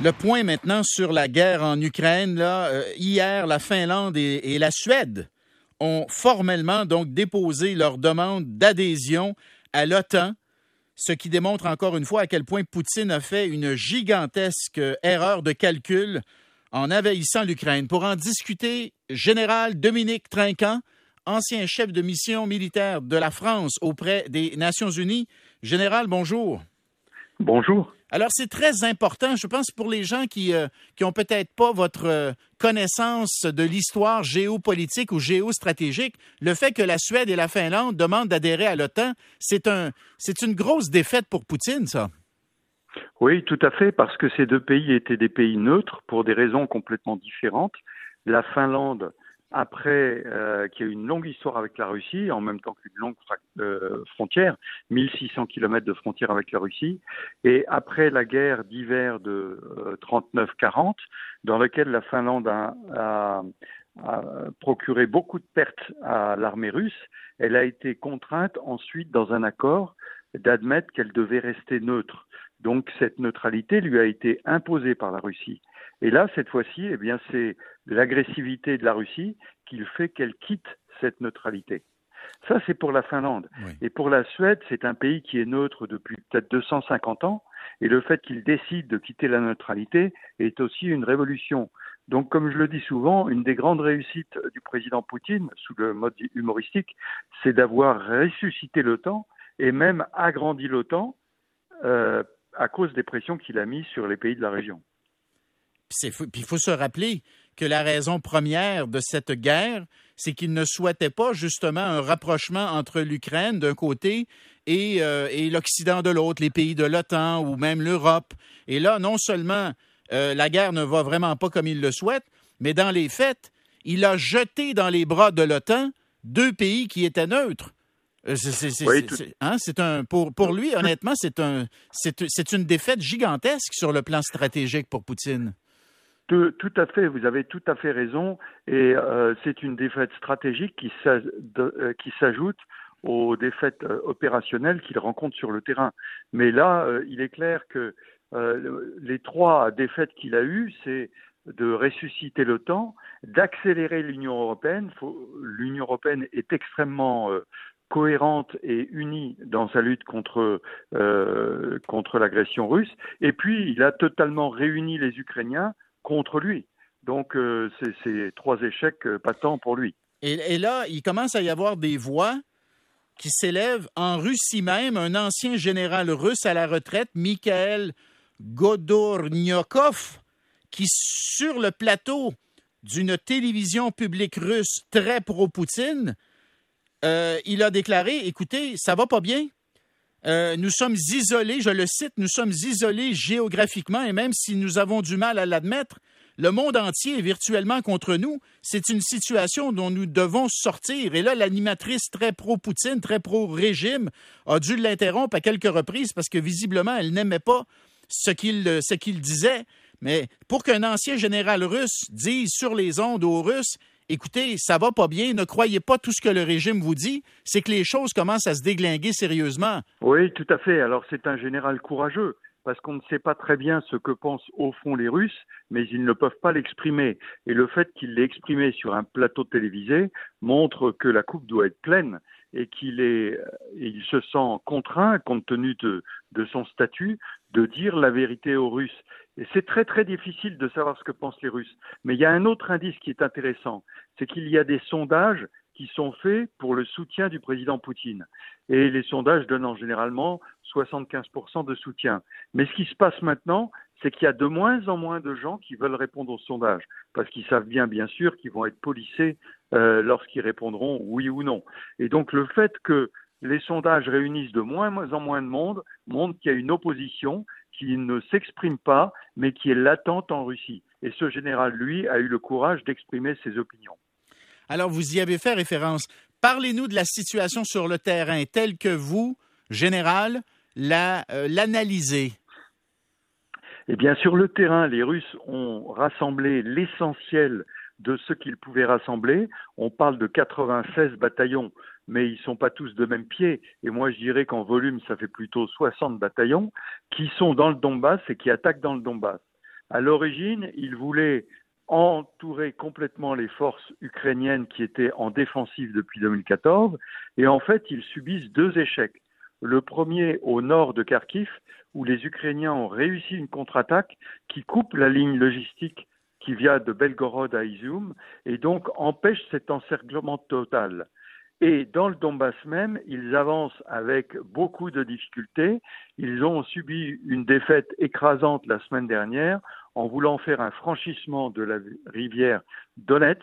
Le point maintenant sur la guerre en Ukraine. Là, euh, hier, la Finlande et, et, la Suède ont formellement donc déposé leur demande d'adhésion à l'OTAN, ce qui démontre encore une fois à quel point Poutine a fait une gigantesque erreur de calcul en envahissant l'Ukraine. Pour en discuter, général Dominique Trinquant, ancien chef de mission militaire de la France auprès des Nations Unies. Général, bonjour. Bonjour. Alors, c'est très important, je pense, pour les gens qui euh, qui ont peut-être pas votre euh, connaissance de l'histoire géopolitique ou géostratégique, le fait que la Suède et la Finlande demandent d'adhérer à l'OTAN, c'est un c'est une grosse défaite pour Poutine, ça. Oui, tout à fait, parce que ces deux pays étaient des pays neutres pour des raisons complètement différentes. La Finlande après euh, a eu une longue histoire avec la Russie, en même temps qu'une longue euh, frontière, 1600 kilomètres de frontière avec la Russie, et après la guerre d'hiver de euh, 39-40, dans laquelle la Finlande a, procuré beaucoup de pertes à l'armée russe, elle a été contrainte ensuite, dans un accord, d'admettre qu'elle devait rester neutre. Donc cette neutralité lui a été imposée par la Russie. Et là, cette fois-ci, eh bien, c'est l'agressivité de la Russie qui fait qu'elle quitte cette neutralité. Ça, c'est pour la Finlande. Oui. Et pour la Suède, c'est un pays qui est neutre depuis peut-être 250 ans. Et le fait qu'il décide de quitter la neutralité est aussi une révolution. Donc, comme je le dis souvent, une des grandes réussites du président Poutine, sous le mode humoristique, c'est d'avoir ressuscité l'OTAN et même agrandi l'OTAN euh, à cause des pressions qu'il a mises sur les pays de la région. Puis il faut se rappeler que la raison première de cette guerre, c'est qu'il ne souhaitait pas justement un rapprochement entre l'Ukraine d'un côté et, euh, et l'Occident de l'autre, les pays de l'OTAN ou même l'Europe. Et là, non seulement euh, la guerre ne va vraiment pas comme il le souhaite, mais dans les faits, il a jeté dans les bras de l'OTAN deux pays qui étaient neutres. C'est oui, hein, un pour, pour lui, honnêtement, c'est un c'est une défaite gigantesque sur le plan stratégique pour Poutine. Tout, à fait, vous avez tout à fait raison, et euh, c'est une défaite stratégique qui euh, s'ajoute aux défaites euh, opérationnelles qu'il rencontre sur le terrain. Mais là, il est clair que les trois défaites qu'il a eues, c'est de ressusciter l'OTAN, d'accélérer l'Union européenne. L'Union européenne est extrêmement cohérente et unie dans sa lutte contre, contre l'agression russe. Et puis, il a totalement réuni les Ukrainiens contre lui. Donc, euh, c'est trois échecs euh, patents pour lui. Et, là, il commence à y avoir des voix qui s'élèvent en Russie même. Un ancien général russe à la retraite, Mikhail Godornyakov, qui, sur le plateau d'une télévision publique russe très pro-Poutine, euh, il a déclaré, écoutez, ça va pas bien. Euh, nous sommes isolés, je le cite, nous sommes isolés géographiquement et même si nous avons du mal à l'admettre, le monde entier est virtuellement contre nous. C'est une situation dont nous devons sortir. Et là, l'animatrice très pro-Poutine, très pro-régime, a dû l'interrompre à quelques reprises parce que visiblement, elle n'aimait pas ce qu'il ce qu'il disait. Mais pour qu'un ancien général russe dise sur les ondes aux Russes écoutez, ça va pas bien, ne croyez pas tout ce que le régime vous dit, c'est que les choses commencent à se déglinguer sérieusement. Oui, tout à fait. Alors c'est un général courageux parce qu'on ne sait pas très bien ce que pensent au fond les Russes, mais ils ne peuvent pas l'exprimer. Et le fait qu'il l'ait exprimé sur un plateau télévisé montre que la coupe doit être pleine et qu'il est, il se sent contraint, compte tenu de, son statut, de dire la vérité aux Russes. Et c'est très très difficile de savoir ce que pensent les Russes. Mais il y a un autre indice qui est intéressant, c'est qu'il y a des sondages qui sont faits pour le soutien du président Poutine. Et les sondages donnent généralement 75% de soutien. Mais ce qui se passe maintenant, c'est qu'il y a de moins en moins de gens qui veulent répondre aux sondages, parce qu'ils savent bien, bien sûr, qu'ils vont être polissés euh, lorsqu'ils répondront oui ou non. Et donc le fait que les sondages réunissent de moins en moins de monde montre qu'il y a une opposition qui ne s'exprime pas, mais qui est latente en Russie. Et ce général, lui, a eu le courage d'exprimer ses opinions. Alors, vous y avez fait référence. Parlez-nous de la situation sur le terrain telle que vous, général, euh, l'analysez. Eh bien, sur le terrain, les Russes ont rassemblé l'essentiel de ce qu'ils pouvaient rassembler. On parle de 96 bataillons, mais ils ne sont pas tous de même pied. Et moi, je dirais qu'en volume, ça fait plutôt 60 bataillons qui sont dans le Donbass et qui attaquent dans le Donbass. À l'origine, ils voulaient entourer complètement les forces ukrainiennes qui étaient en défensive depuis 2014, et en fait, ils subissent deux échecs. Le premier au nord de Kharkiv, où les Ukrainiens ont réussi une contre-attaque qui coupe la ligne logistique qui vient de Belgorod à Izium et donc empêche cet encerclement total. Et dans le Donbass même, ils avancent avec beaucoup de difficultés. Ils ont subi une défaite écrasante la semaine dernière en voulant faire un franchissement de la rivière Donetsk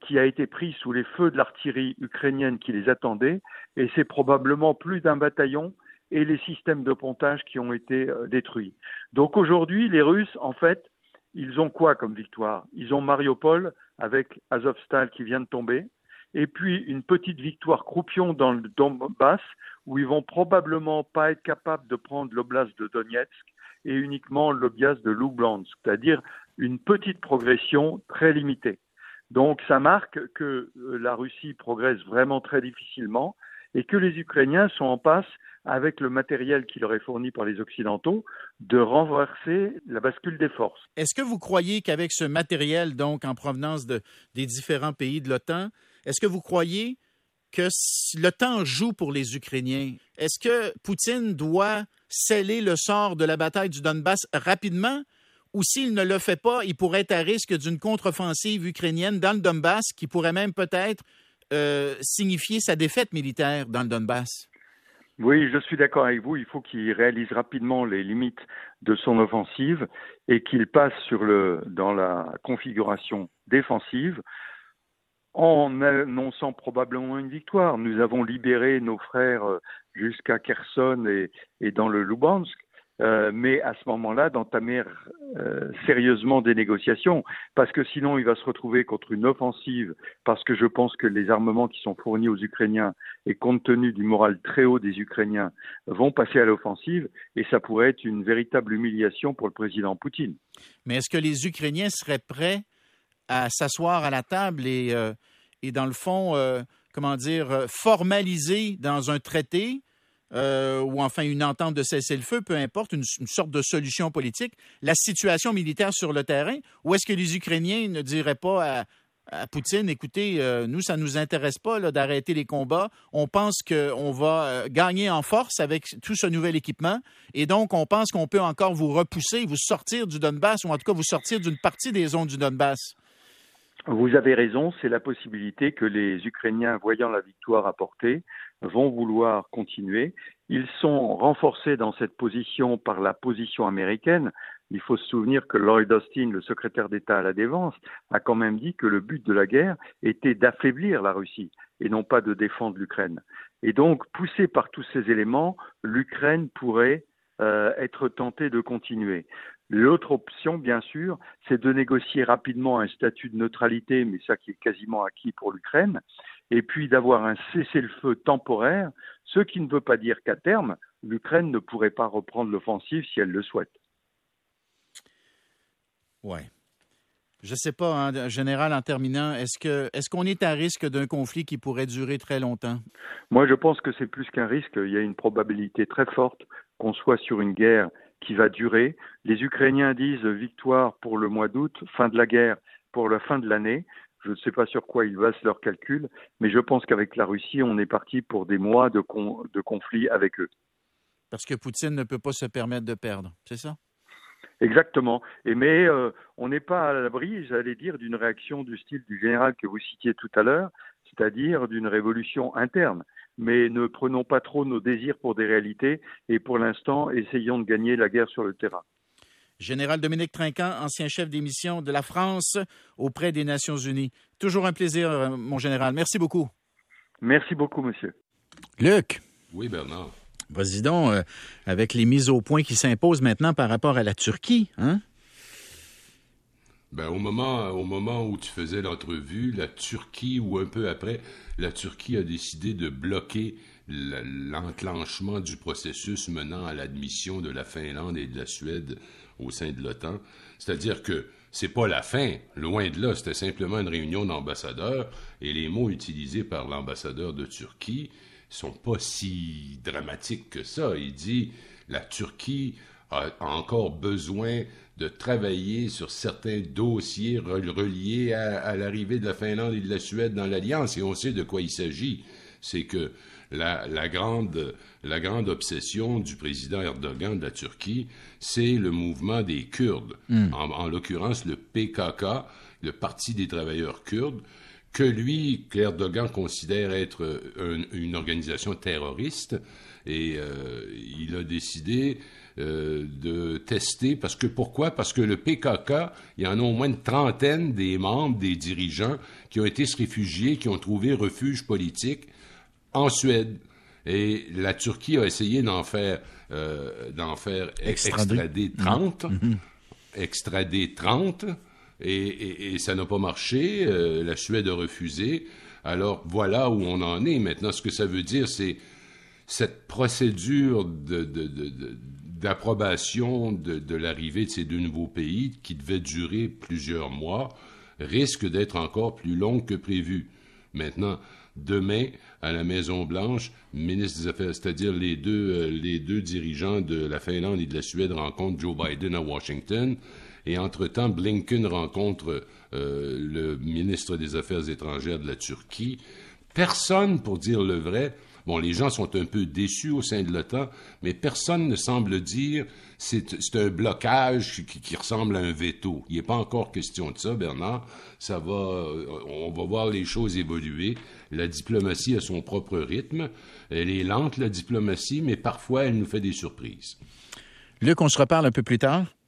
qui a été pris sous les feux de l'artillerie ukrainienne qui les attendait. Et c'est probablement plus d'un bataillon et les systèmes de pontage qui ont été euh, détruits. Donc aujourd'hui, les Russes, en fait, ils ont quoi comme victoire? Ils ont Mariupol avec Azovstal qui vient de tomber et puis une petite victoire croupion dans le Donbass, où ils vont probablement pas être capables de prendre l'oblast de Donetsk et uniquement l'oblast de Lublansk, c'est-à-dire une petite progression très limitée. Donc ça marque que euh, la Russie progresse vraiment très difficilement et que les Ukrainiens sont en passe, avec le matériel qui leur est fourni par les Occidentaux, de renverser la bascule des forces. Est-ce que vous croyez qu'avec ce matériel, donc en provenance de, des différents pays de l'OTAN, est-ce que vous croyez que temps joue pour les Ukrainiens? Est-ce que Poutine doit sceller le sort de la bataille du Donbass rapidement? Ou s'il ne le fait pas, il pourrait être à risque d'une contre-offensive ukrainienne dans le Donbass qui pourrait même peut-être euh, signifier sa défaite militaire dans le Donbass? Oui, je suis d'accord avec vous. Il faut qu'il réalise rapidement les limites de son offensive et qu'il passe dans la configuration défensive en annonçant probablement une victoire. Nous avons libéré nos frères euh, jusqu'à Kherson et, et, dans le Lubansk. Euh, mais à ce moment-là, d'entamer euh, sérieusement des négociations, parce que sinon il va se retrouver contre une offensive, parce que je pense que les armements qui sont fournis aux Ukrainiens, et compte tenu du moral très haut des Ukrainiens, vont passer à l'offensive, et ça pourrait être une véritable humiliation pour le président Poutine. Mais est-ce que les Ukrainiens seraient prêts à s'asseoir à la table et, euh, et dans le fond, comment dire, formaliser dans un traité ou enfin une entente de cessez-le-feu, peu importe, une, sorte de solution politique, la situation militaire sur le terrain, ou est-ce que les Ukrainiens ne diraient pas à, Poutine, écoutez, nous, ça ne nous intéresse pas d'arrêter les combats. On pense qu'on va gagner en force avec tout ce nouvel équipement. Et donc, on pense qu'on peut encore vous repousser, vous sortir du Donbass, ou en tout cas vous sortir d'une partie des zones du Donbass. Vous avez raison, c'est la possibilité que les Ukrainiens, voyant la victoire apportée, vont vouloir continuer. Ils sont renforcés dans cette position par la position américaine. Il faut se souvenir que Lloyd Austin, le secrétaire d'État à la Défense, a quand même dit que le but de la guerre était d'affaiblir la Russie et non pas de défendre l'Ukraine. Et donc, poussé par tous ces éléments, l'Ukraine pourrait euh, être tentée de continuer. L'autre option, bien sûr, c'est de négocier rapidement un statut de neutralité, mais ça qui est quasiment acquis pour l'Ukraine, et puis d'avoir un cessez-le-feu temporaire, ce qui ne veut pas dire qu'à terme, l'Ukraine ne pourrait pas reprendre l'offensive si elle le souhaite. Oui. Je ne sais pas, hein, général, en terminant, est-ce que est-ce qu'on est à risque d'un conflit qui pourrait durer très longtemps? Moi, je pense que c'est plus qu'un risque. Il y a une probabilité très forte qu'on soit sur une guerre qui va durer. Les Ukrainiens disent victoire pour le mois d'août, fin de la guerre pour la fin de l'année. Je ne sais pas sur quoi ils basent leurs calculs, mais je pense qu'avec la Russie, on est parti pour des mois de, de conflit avec eux. Parce que Poutine ne peut pas se permettre de perdre, c'est ça? Exactement. Et mais euh, on n'est pas à l'abri, j'allais dire, d'une réaction du style du général que vous citiez tout à l'heure, c'est-à-dire d'une révolution interne mais ne prenons pas trop nos désirs pour des réalités et pour l'instant, essayons de gagner la guerre sur le terrain. Général Dominique Trinquant, ancien chef d'émission de la France auprès des Nations Unies. Toujours un plaisir, euh, mon général. Merci beaucoup. Merci beaucoup, monsieur. Luc. Oui, Bernard. Vas-y donc, euh, avec les mises au point qui s'imposent maintenant par rapport à la Turquie, hein? Ben, au, moment, au moment où tu faisais l'entrevue, la Turquie, ou un peu après, la Turquie a décidé de bloquer l'enclenchement du processus menant à l'admission de la Finlande et de la Suède au sein de l'OTAN. C'est-à-dire que c'est pas la fin, loin de là, c'était simplement une réunion d'ambassadeurs et les mots utilisés par l'ambassadeur de Turquie sont pas si dramatiques que ça. Il dit la Turquie a encore besoin de travailler sur certains dossiers reliés à, l'arrivée de la Finlande et de la Suède dans l'Alliance. Et on sait de quoi il s'agit. C'est que la, grande, la grande obsession du président Erdogan de la Turquie, c'est le mouvement des Kurdes, hmm. en, l'occurrence le PKK, le Parti des travailleurs kurdes, que lui, Erdogan considère être une organisation terroriste, et euh, il a décidé euh, de tester. Parce que pourquoi? Parce que le PKK, il y en a au moins une trentaine des membres, des dirigeants qui ont été réfugiés, qui ont trouvé refuge politique en Suède. Et la Turquie a essayé d'en faire, euh, d'en faire extrader, 30, mm-hmm. extrader 30, et, ça n'a pas marché. Euh, la Suède a refusé. Alors voilà où on en est maintenant. Ce que ça veut dire, c'est cette procédure de, d'approbation de, l'arrivée de ces deux nouveaux pays, qui devait durer plusieurs mois, risque d'être encore plus longue que prévu. Maintenant, demain, à la Maison-Blanche, ministre des Affaires, c'est-à-dire les deux, euh, les deux dirigeants de la Finlande et de la Suède rencontrent Joe Biden à Washington. Et entre-temps, Blinken rencontre euh, le ministre des Affaires étrangères de la Turquie. Personne, pour dire le vrai, Bon, les gens sont un peu déçus au sein de l'OTAN, mais personne ne semble dire c'est un blocage qui, ressemble à un veto. Il n'est pas encore question de ça, Bernard. Ça va, euh, on va voir les choses évoluer. La diplomatie a son propre rythme. Elle est lente, la diplomatie, mais parfois elle nous fait des surprises. Luc, on se reparle un peu plus tard.